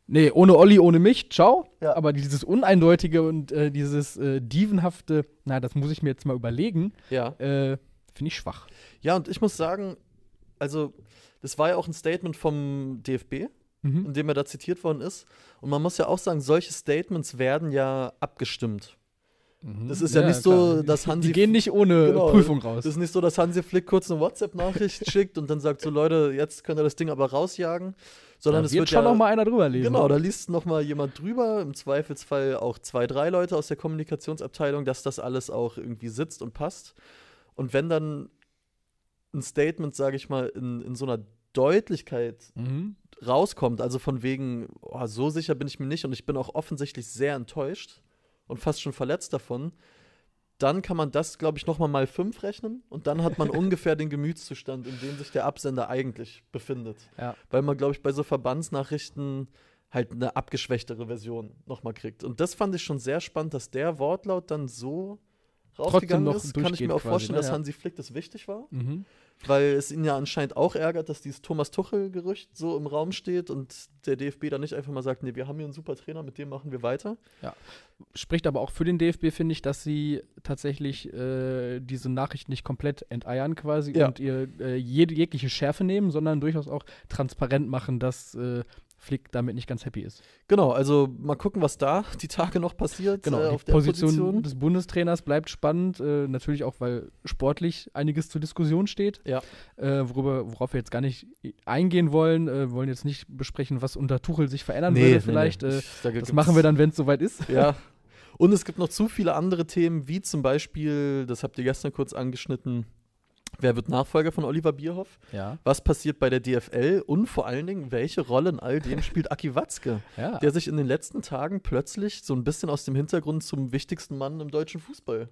nee, ohne Olli, ohne mich, ciao. Ja. Aber dieses Uneindeutige und äh, dieses äh, Dievenhafte, na, das muss ich mir jetzt mal überlegen, ja. Äh, finde ich schwach. Ja, und ich muss sagen, also das war ja auch ein Statement vom DFB, mhm. in dem er da zitiert worden ist. Und man muss ja auch sagen, solche Statements werden ja abgestimmt. Mhm. Das ist ja, ja nicht klar. so, dass Hansi. Die gehen nicht ohne genau, Prüfung raus. Das ist nicht so, dass Hansi Flick kurz eine WhatsApp-Nachricht schickt und dann sagt so, Leute, jetzt könnt ihr das Ding aber rausjagen. Sondern da es wird schon ja, noch mal einer drüber lesen. Genau, da liest noch mal jemand drüber, im Zweifelsfall auch zwei, drei Leute aus der Kommunikationsabteilung, dass das alles auch irgendwie sitzt und passt. Und wenn dann ein Statement, sage ich mal, in, in so einer Deutlichkeit mhm. rauskommt, also von wegen, oh, so sicher bin ich mir nicht und ich bin auch offensichtlich sehr enttäuscht und fast schon verletzt davon, dann kann man das, glaube ich, nochmal mal fünf rechnen und dann hat man ungefähr den Gemütszustand, in dem sich der Absender eigentlich befindet. Ja. Weil man, glaube ich, bei so Verbandsnachrichten halt eine abgeschwächtere Version nochmal kriegt. Und das fand ich schon sehr spannend, dass der Wortlaut dann so rausgegangen ist. Kann ich mir auch vorstellen, ne? dass Hansi Flick das wichtig war. Mhm weil es ihn ja anscheinend auch ärgert, dass dieses Thomas Tuchel-Gerücht so im Raum steht und der DFB dann nicht einfach mal sagt, nee, wir haben hier einen super Trainer, mit dem machen wir weiter. Ja. Spricht aber auch für den DFB, finde ich, dass sie tatsächlich äh, diese Nachricht nicht komplett enteiern quasi ja. und ihr äh, jede, jegliche Schärfe nehmen, sondern durchaus auch transparent machen, dass äh, Flick damit nicht ganz happy ist. Genau, also mal gucken, was da die Tage noch passiert. Genau, äh, auf die der Position, Position, des Bundestrainers bleibt spannend, äh, natürlich auch, weil sportlich einiges zur Diskussion steht. Ja. Äh, worüber, worauf wir jetzt gar nicht eingehen wollen. Wir äh, wollen jetzt nicht besprechen, was unter Tuchel sich verändern nee, würde, vielleicht. Nee, nee. Äh, da das machen wir dann, wenn es soweit ist. Ja. Und es gibt noch zu viele andere Themen, wie zum Beispiel, das habt ihr gestern kurz angeschnitten, Wer wird Nachfolger von Oliver Bierhoff? Ja. Was passiert bei der DFL? Und vor allen Dingen, welche Rolle in all dem spielt Aki Watzke, ja. der sich in den letzten Tagen plötzlich so ein bisschen aus dem Hintergrund zum wichtigsten Mann im deutschen Fußball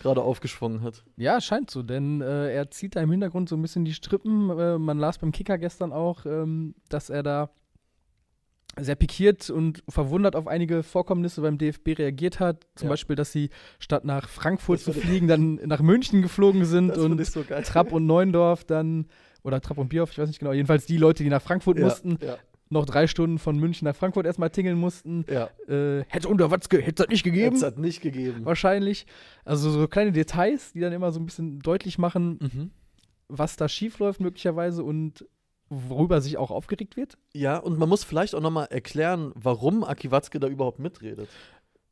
gerade aufgeschwungen hat. Ja, scheint so, denn äh, er zieht da im Hintergrund so ein bisschen die Strippen. Äh, man las beim Kicker gestern auch, ähm, dass er da sehr pikiert und verwundert auf einige Vorkommnisse beim DFB reagiert hat. Zum ja. Beispiel, dass sie statt nach Frankfurt zu fliegen, dann nach München geflogen sind und so Trapp und Neuendorf dann, oder Trapp und Bierhoff, ich weiß nicht genau, jedenfalls die Leute, die nach Frankfurt ja, mussten, ja. noch drei Stunden von München nach Frankfurt erstmal tingeln mussten. Äh, hätte unter Watzke, hätte es nicht gegeben. Hätte es nicht gegeben. Wahrscheinlich. Also so kleine Details, die dann immer so ein bisschen deutlich machen, mhm. was da schiefläuft möglicherweise und worüber sich auch aufgeregt wird. Ja, und man muss vielleicht auch nochmal erklären, warum Aki Watzke da überhaupt mitredet.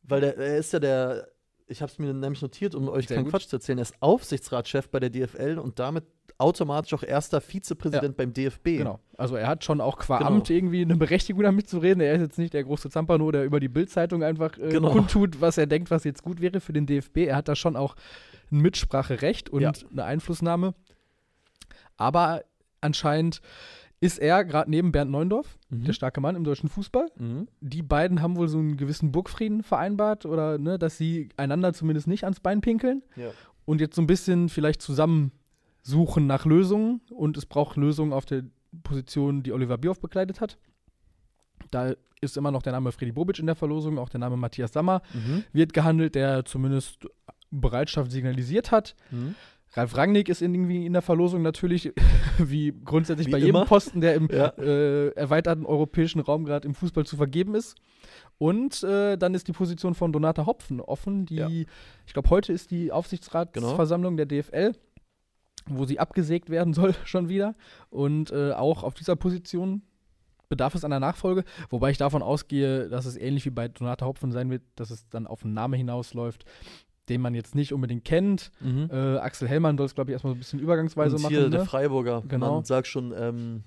Weil der, er ist ja der, ich habe es mir nämlich notiert, um euch Sehr keinen gut. Quatsch zu erzählen, er ist Aufsichtsratschef bei der DFL und damit automatisch auch erster Vizepräsident ja. beim DFB. Genau. Also er hat schon auch qua genau. Amt irgendwie eine Berechtigung damit zu reden. Er ist jetzt nicht der große Zampano, der über die Bildzeitung einfach äh, genau. kundtut, was er denkt, was jetzt gut wäre für den DFB. Er hat da schon auch ein Mitspracherecht und ja. eine Einflussnahme. Aber anscheinend ist er gerade neben Bernd Neundorf, mhm. der starke Mann im deutschen Fußball. Mhm. Die beiden haben wohl so einen gewissen Burgfrieden vereinbart oder ne, dass sie einander zumindest nicht ans Bein pinkeln. Ja. Und jetzt so ein bisschen vielleicht zusammen suchen nach Lösungen. Und es braucht Lösungen auf der Position, die Oliver Bierhoff bekleidet hat. Da ist immer noch der Name Freddy Bobic in der Verlosung, auch der Name Matthias Sammer mhm. wird gehandelt, der zumindest Bereitschaft signalisiert hat. Mhm. Ralf Rangnick ist irgendwie in der Verlosung natürlich, wie grundsätzlich Wie bei jedem immer. Posten, der im Ja. äh, erweiterten europäischen Raum gerade im Fußball zu vergeben ist. Und äh, dann ist die Position von Donata Hopfen offen, die, Ja. ich glaube, heute ist die Aufsichtsratsversammlung der DFL, wo sie abgesägt werden soll schon wieder. Und äh, auch auf dieser Position bedarf es einer Nachfolge, wobei ich davon ausgehe, dass es ähnlich wie bei Donata Hopfen sein wird, dass es dann auf einen Namen hinausläuft, den man jetzt nicht unbedingt kennt. Mhm. Äh, Axel Hellmann soll es, glaube ich, erstmal so ein bisschen übergangsweise Und machen. hier ne? der Freiburger. Genau. Man sagt schon, ähm,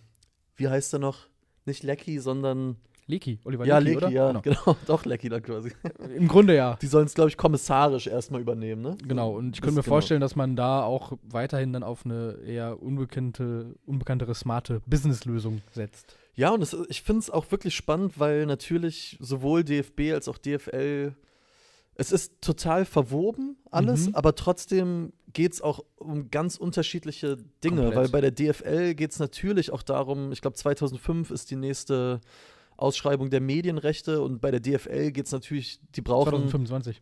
wie heißt er noch? Nicht Lecky, sondern. Lecky, Oliver ja, Lecky, ja, Genau. genau. Doch, Lecky dann quasi. Im Grunde ja. Die sollen es, glaube ich, kommissarisch erstmal übernehmen, ne? Genau, und ich Das- könnte mir genau. vorstellen, dass man da auch weiterhin dann auf eine eher unbekannte, unbekanntere, smarte Businesslösung setzt. Ja, und es, ich finde es auch wirklich spannend, weil natürlich sowohl DFB als auch DFL, es ist total verwoben alles, Mhm. aber trotzdem geht es auch um ganz unterschiedliche Dinge, Komplett. weil bei der DFL geht es natürlich auch darum, ich glaube 2005 ist die nächste Ausschreibung der Medienrechte und bei der DFL geht es natürlich, die brauchen, 2025.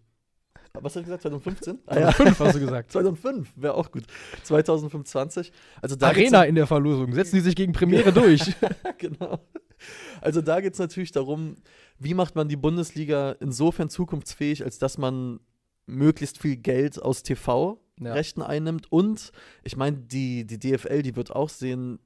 was hat er gesagt, 2015? Ah, ja. 2005 hast du gesagt. 2005 wäre auch gut. 2025. Also Arena in der Verlosung. Setzen die sich gegen Premiere durch. genau. Also da geht es natürlich darum, wie macht man die Bundesliga insofern zukunftsfähig, als dass man möglichst viel Geld aus TV-Rechten Ja. einnimmt. Und ich meine, die, die DFL, die wird auch sehen,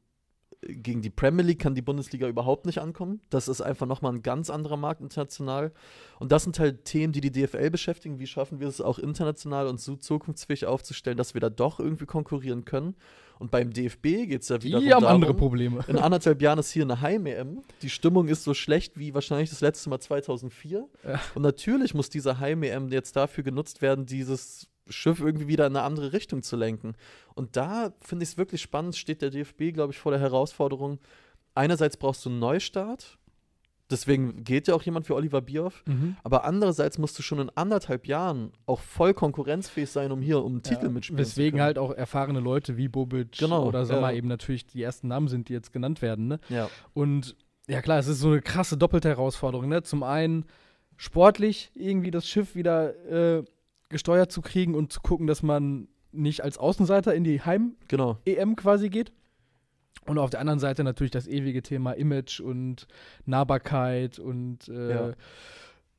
gegen die Premier League kann die Bundesliga überhaupt nicht ankommen. Das ist einfach nochmal ein ganz anderer Markt international. Und das sind halt Themen, die die DFL beschäftigen. Wie schaffen wir es auch international und so zukunftsfähig aufzustellen, dass wir da doch irgendwie konkurrieren können? Und beim DFB geht es ja wieder Die haben andere Probleme. in anderthalb Jahren ist hier eine Heim-EM. Die Stimmung ist so schlecht wie wahrscheinlich das letzte Mal 2004. Ja. Und natürlich muss diese Heim-EM jetzt dafür genutzt werden, dieses Schiff irgendwie wieder in eine andere Richtung zu lenken. Und da finde ich es wirklich spannend, steht der DFB, glaube ich, vor der Herausforderung. Einerseits brauchst du einen Neustart. Deswegen geht ja auch jemand wie Oliver Bierhoff. Mhm. Aber andererseits musst du schon in anderthalb Jahren auch voll konkurrenzfähig sein, um hier um einen Titel Ja, mitspielen Weswegen zu können. halt auch erfahrene Leute wie Bobic Genau, oder Sommer ja. eben natürlich die ersten Namen sind, die jetzt genannt werden. Ne? Ja. Und ja klar, es ist so eine krasse doppelte Herausforderung. Ne? Zum einen sportlich irgendwie das Schiff wieder äh, gesteuert zu kriegen und zu gucken, dass man nicht als Außenseiter in die Heim-EM Genau. quasi geht. Und auf der anderen Seite natürlich das ewige Thema Image und Nahbarkeit und äh, Ja.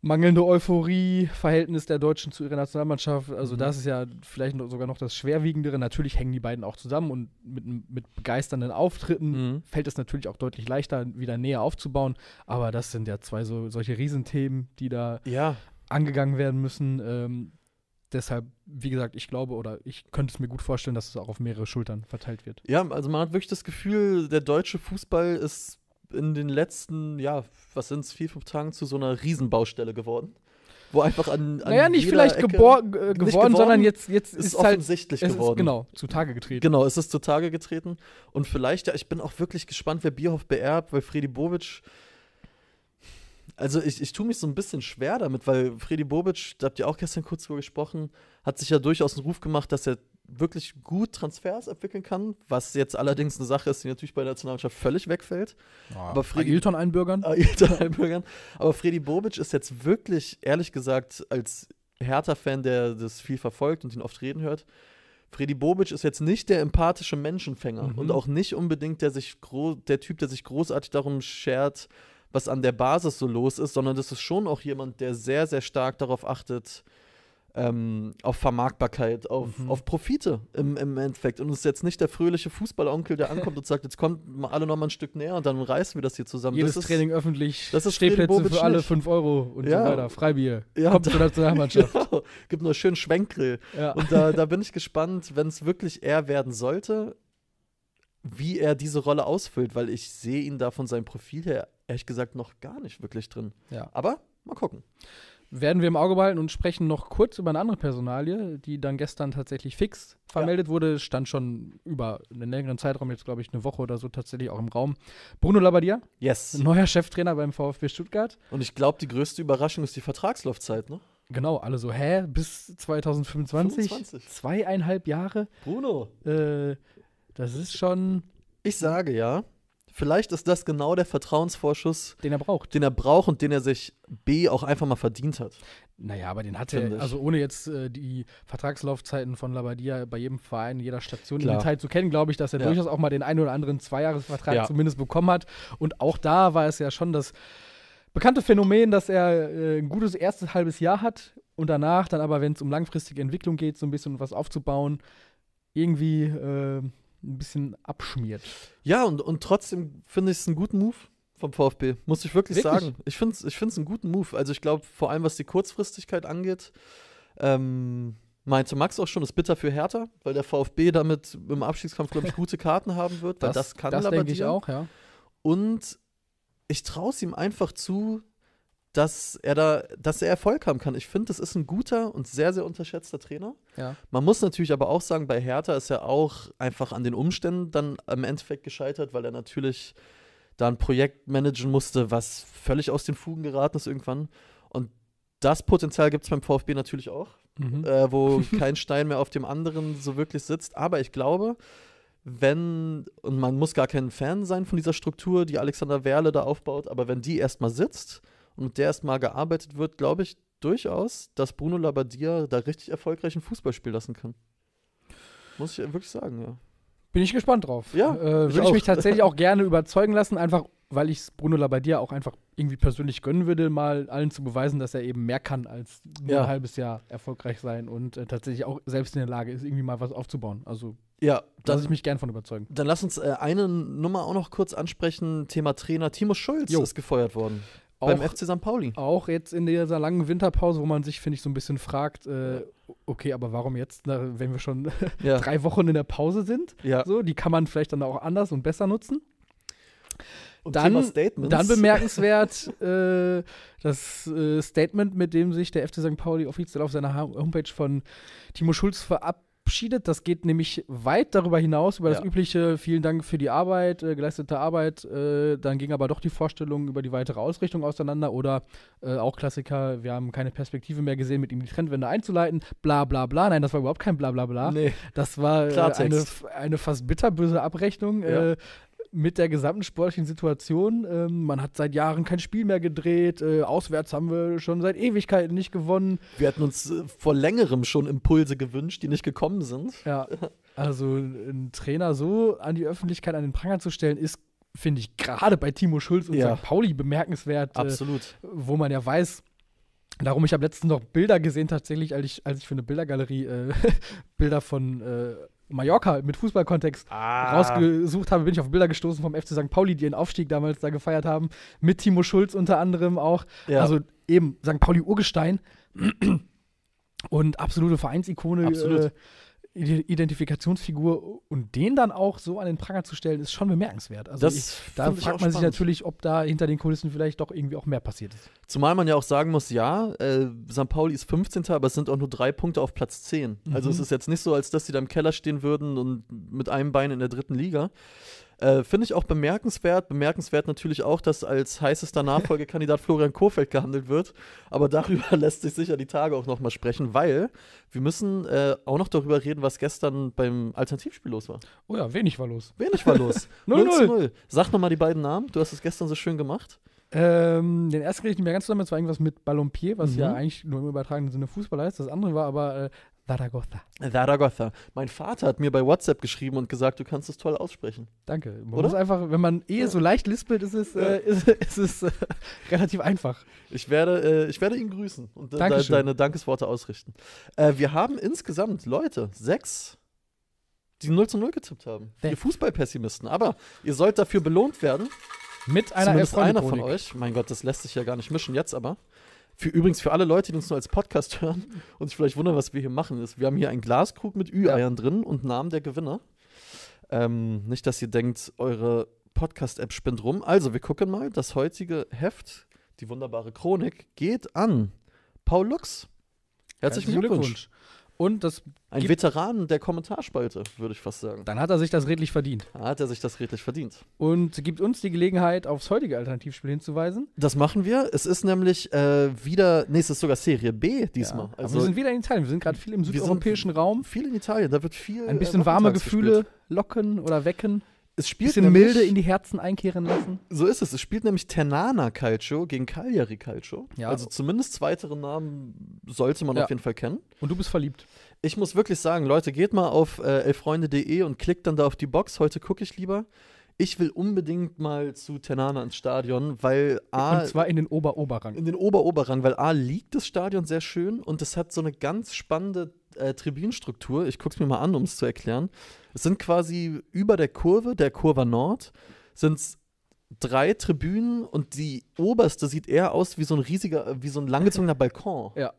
mangelnde Euphorie, Verhältnis der Deutschen zu ihrer Nationalmannschaft. Also Mhm. das ist ja vielleicht noch, sogar noch das Schwerwiegendere. Natürlich hängen die beiden auch zusammen und mit, mit begeisternden Auftritten Mhm. fällt es natürlich auch deutlich leichter, wieder näher aufzubauen. Aber das sind ja zwei so, solche Riesenthemen, die da Ja, angegangen werden müssen. Ähm, deshalb, wie gesagt, ich glaube oder ich könnte es mir gut vorstellen, dass es auch auf mehrere Schultern verteilt wird. Ja, also man hat wirklich das Gefühl, der deutsche Fußball ist in den letzten, ja, was sind es, vier, fünf Tagen zu so einer Riesenbaustelle geworden. Wo einfach an. an naja, nicht vielleicht Ecke- gebor äh, geworden, geworden, sondern jetzt, jetzt ist, ist, halt offensichtlich ist, geworden. genau zutage getreten. Genau, es ist zutage getreten. Und vielleicht, ja, ich bin auch wirklich gespannt, wer Bierhoff beerbt, weil Freddy Bobic. Also ich, ich tue mich so ein bisschen schwer damit, weil Freddy Bobic, da habt ihr auch gestern kurz drüber gesprochen, hat sich ja durchaus einen Ruf gemacht, dass er wirklich gut Transfers abwickeln kann, was jetzt allerdings eine Sache ist, die natürlich bei der Nationalmannschaft völlig wegfällt. Aber Freddy- Ailton einbürgern? Ailton Einbürgern. Aber Freddy Bobic ist jetzt wirklich, ehrlich gesagt, als Hertha-Fan, der das viel verfolgt und ihn oft reden hört, Freddy Bobic ist jetzt nicht der empathische Menschenfänger Mhm. und auch nicht unbedingt der, sich der Typ, der sich großartig darum schert, was an der Basis so los ist, sondern das ist schon auch jemand, der sehr, sehr stark darauf achtet, ähm, auf Vermarktbarkeit, auf, Mhm. auf Profite im, im Endeffekt. Und es ist jetzt nicht der fröhliche Fußballonkel, der ankommt und sagt, jetzt kommt mal alle noch mal ein Stück näher und dann reißen wir das hier zusammen. Jedes das ist, Training öffentlich, das ist Stehplätze für alle nicht. 5 Euro und Ja. so weiter. Freibier. Ja, Kommt da- zur Nationalmannschaft. Genau. Gibt nur schön Schwenkgrill. ja. Und da, da bin ich gespannt, wenn es wirklich er werden sollte, wie er diese Rolle ausfüllt, weil ich sehe ihn da von seinem Profil her ehrlich gesagt noch gar nicht wirklich drin. Ja. Aber mal gucken. Werden wir im Auge behalten und sprechen noch kurz über eine andere Personalie, die dann gestern tatsächlich fix vermeldet wurde. Stand schon über einen längeren Zeitraum, jetzt glaube ich eine Woche oder so tatsächlich auch im Raum. Bruno Labbadia, Yes. neuer Cheftrainer beim VfB Stuttgart. Und ich glaube, die größte Überraschung ist die Vertragslaufzeit, ne? Genau, alle so, hä, bis 2025? 25. Zweieinhalb Jahre? Bruno. Äh, das ist schon. Ich sage ja, vielleicht ist das genau der Vertrauensvorschuss, Den er braucht. den er braucht und den er sich B auch einfach mal verdient hat. Naja, aber den hat er, also ohne jetzt äh, die Vertragslaufzeiten von Labadia bei jedem Verein, jeder Station Klar. im Detail zu kennen, glaube ich, dass er Ja. durchaus auch mal den einen oder anderen Zweijahresvertrag Ja. zumindest bekommen hat. Und auch da war es ja schon das bekannte Phänomen, dass er äh, ein gutes erstes halbes Jahr hat und danach dann aber, wenn es um langfristige Entwicklung geht, so ein bisschen was aufzubauen, irgendwie äh, ein bisschen abschmiert. Ja, und, und trotzdem finde ich es einen guten Move vom VfB, muss ich wirklich, Wirklich? sagen. Ich finde es ich find's einen guten Move. Also ich glaube, vor allem was die Kurzfristigkeit angeht, ähm, meinte Max auch schon, ist bitter für Hertha, weil der VfB damit im Abstiegskampf, glaube ich, gute Karten haben wird, weil das, kann Das denke ich auch, ja. Und ich traue es ihm einfach zu, dass er da, dass er Erfolg haben kann. Ich finde, das ist ein guter und sehr, sehr unterschätzter Trainer. ja. Man muss natürlich aber auch sagen, bei Hertha ist er auch einfach an den Umständen dann im Endeffekt gescheitert, weil er natürlich da ein Projekt managen musste, was völlig aus den Fugen geraten ist irgendwann. Und das Potenzial gibt es beim VfB natürlich auch, Mhm. äh, wo kein Stein mehr auf dem anderen so wirklich sitzt. Aber ich glaube, wenn, und man muss gar kein Fan sein von dieser Struktur, die Alexander Werle da aufbaut, aber wenn die erstmal sitzt und mit der erstmal gearbeitet wird, glaube ich durchaus, dass Bruno Labbadia da richtig erfolgreichen Fußball spielen lassen kann. Muss ich wirklich sagen, ja. Bin ich gespannt drauf. Ja, äh, ich würde ich auch. mich tatsächlich auch gerne überzeugen lassen, einfach weil ich es Bruno Labbadia auch einfach irgendwie persönlich gönnen würde, mal allen zu beweisen, dass er eben mehr kann als nur Ja. ein halbes Jahr erfolgreich sein und äh, tatsächlich auch selbst in der Lage ist, irgendwie mal was aufzubauen. Also Ja, lasse ich mich gern von überzeugen. dann lass uns äh, eine Nummer auch noch kurz ansprechen. Thema Trainer. Timo Schulz Jo. ist gefeuert worden beim Auch, FC St. Pauli. auch jetzt in dieser langen Winterpause, wo man sich, finde ich, so ein bisschen fragt, äh, okay, aber warum jetzt, na, wenn wir schon Ja, drei Wochen in der Pause sind? ja. So, die kann man vielleicht dann auch anders und besser nutzen. Und Dann-. Dann bemerkenswert äh, das äh, Statement, mit dem sich der FC St. Pauli offiziell auf seiner Homepage von Timo Schulz verabschiedet. Das geht nämlich weit darüber hinaus, über das Ja. übliche Vielen Dank für die Arbeit, äh, geleistete Arbeit. Äh, dann ging aber doch die Vorstellung über die weitere Ausrichtung auseinander oder äh, auch Klassiker, wir haben keine Perspektive mehr gesehen, mit ihm die Trendwende einzuleiten. Bla bla bla. Nein, das war überhaupt kein Bla bla bla. Nee. Das war äh, eine, eine fast bitterböse Abrechnung Ja. Äh, mit der gesamten sportlichen Situation. Ähm, man hat seit Jahren kein Spiel mehr gedreht. Äh, auswärts haben wir schon seit Ewigkeiten nicht gewonnen. Wir hatten uns äh, vor längerem schon Impulse gewünscht, die nicht gekommen sind. Ja, also einen Trainer so an die Öffentlichkeit, an den Pranger zu stellen, ist, finde ich, gerade bei Timo Schulz und Ja. St. Pauli bemerkenswert. Äh, Absolut. wo man ja weiß, darum, ich habe letztens noch Bilder gesehen, tatsächlich, als ich, als ich für eine Bildergalerie äh, Bilder von äh, Mallorca mit Fußballkontext Ah. rausgesucht habe, bin ich auf Bilder gestoßen vom FC St. Pauli, die ihren Aufstieg damals da gefeiert haben, mit Timo Schulz unter anderem auch. Ja. Also eben St. Pauli Urgestein und absolute Vereinsikone, Absolut. Äh, Identifikationsfigur und den dann auch so an den Pranger zu stellen, ist schon bemerkenswert. Also ich, da fragt man sich spannend. natürlich, ob da hinter den Kulissen vielleicht doch irgendwie auch mehr passiert ist. Zumal man ja auch sagen muss, ja, äh, St. Pauli ist 15. aber es sind auch nur drei Punkte auf Platz 10. Also Mhm. es ist jetzt nicht so, als dass sie da im Keller stehen würden und mit einem Bein in der dritten Liga. Äh, Finde ich auch bemerkenswert. Bemerkenswert natürlich auch, dass als heißester Nachfolgekandidat Florian Kohfeldt gehandelt wird. Aber darüber lässt sich sicher die Tage auch nochmal sprechen, weil wir müssen äh, auch noch darüber reden, was gestern beim Alternativspiel los war. Oh ja, wenig war los. Wenig war los. 0-0. 0 zu 0. Sag nochmal die beiden Namen. Du hast es gestern so schön gemacht. Ähm, den ersten kriege ich nicht mehr ganz zusammen, das war irgendwas mit Ballonpier, was Mhm. ja eigentlich nur im übertragenen Sinne Fußball heißt. Das andere war aber äh, Zaragoza. Zaragoza. Mein Vater hat mir bei WhatsApp geschrieben und gesagt, du kannst es toll aussprechen. Danke. Man Oder? muss einfach, wenn man eh so leicht lispelt, ist es, äh, ist, ist es äh, relativ einfach. Ich werde, äh, ich werde ihn grüßen und de deine Dankesworte ausrichten. Äh, wir haben insgesamt Leute, sechs, die 0 zu 0 getippt haben. Wer- Ihr Fußballpessimisten. Aber ihr sollt dafür belohnt werden. Mit einer Zumindest einer von euch. Mein Gott, das lässt sich ja gar nicht mischen jetzt aber. Für, übrigens für alle Leute, die uns nur als Podcast hören und sich vielleicht wundern, was wir hier machen, ist, wir haben hier einen Glaskrug mit Ü-Eiern drin und Namen der Gewinner. Ähm, nicht, dass ihr denkt, eure Podcast-App spinnt rum. Also, wir gucken mal. Das heutige Heft, die wunderbare Chronik, geht an Paul Lux. Herzlichen Glückwunsch. Und das, Ein Veteran der Kommentarspalte, würde ich fast sagen. dann hat er sich das redlich verdient. Hat er sich das redlich verdient. Und gibt uns die Gelegenheit, aufs heutige Alternativspiel hinzuweisen. Das machen wir. Es ist nämlich äh, wieder, nee, es ist sogar Serie B diesmal. Ja. Also wir sind wieder in Italien. Wir sind gerade viel im südeuropäischen Raum. viel in Italien. Da wird viel. Ein äh, bisschen warme nachmittags Gefühle gespielt. locken oder wecken. Es spielt Bisschen nämlich, milde in die Herzen einkehren lassen. So ist es. Es spielt nämlich Ternana Calcio gegen Cagliari Calcio. Ja. Also zumindest zweitere Namen sollte man Ja. auf jeden Fall kennen. Und du bist verliebt. Ich muss wirklich sagen, Leute, geht mal auf äh, elfreunde.de und klickt dann da auf die Box. Heute gucke ich lieber. Ich will unbedingt mal zu Ternana ins Stadion, weil A, Und zwar in den Ober-Oberrang. in den Ober-Oberrang, weil A liegt das Stadion sehr schön und es hat so eine ganz spannende äh, Tribünenstruktur. Ich gucke es mir mal an, um es zu erklären. Es sind quasi über der Kurve, der Kurva Nord, sind drei Tribünen und die oberste sieht eher aus wie so ein riesiger, äh, wie so ein langgezogener Balkon, Ja.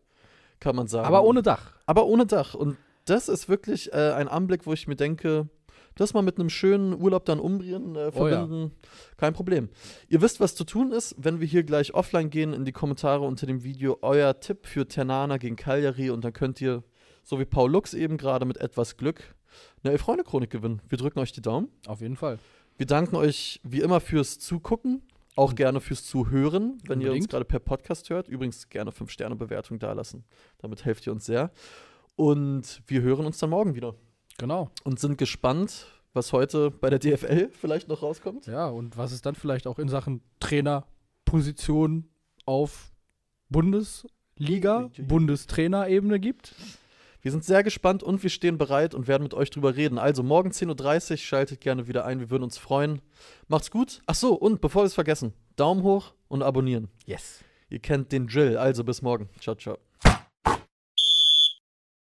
kann man sagen. Aber ohne Dach. Aber ohne Dach. Und das ist wirklich äh, ein Anblick, wo ich mir denke, das mal mit einem schönen Urlaub dann Umbrien äh, Oh ja. verbinden, kein Problem. Ihr wisst, was zu tun ist, wenn wir hier gleich offline gehen, in die Kommentare unter dem Video euer Tipp für Ternana gegen Cagliari und dann könnt ihr, so wie Paul Lux eben gerade mit etwas Glück, eine Elf-Freunde-Chronik gewinnen. Wir drücken euch die Daumen. Auf jeden Fall. Wir danken euch wie immer fürs Zugucken, auch gerne fürs Zuhören, wenn ihr uns Unbedingt. gerade per Podcast hört. Übrigens gerne 5-Sterne-Bewertung dalassen. Damit helft ihr uns sehr. Und wir hören uns dann morgen wieder Genau. und sind gespannt, was heute bei der DFL vielleicht noch rauskommt. Ja, und was es dann vielleicht auch in Sachen Trainerposition auf Bundesliga, Bundestrainerebene gibt. Wir sind sehr gespannt und wir stehen bereit und werden mit euch drüber reden. Also morgen 10.30 Uhr, schaltet gerne wieder ein, wir würden uns freuen. Macht's gut. Ach so, und bevor wir es vergessen, Daumen hoch und abonnieren. Yes. Ihr kennt den Drill, also bis morgen. Ciao, ciao.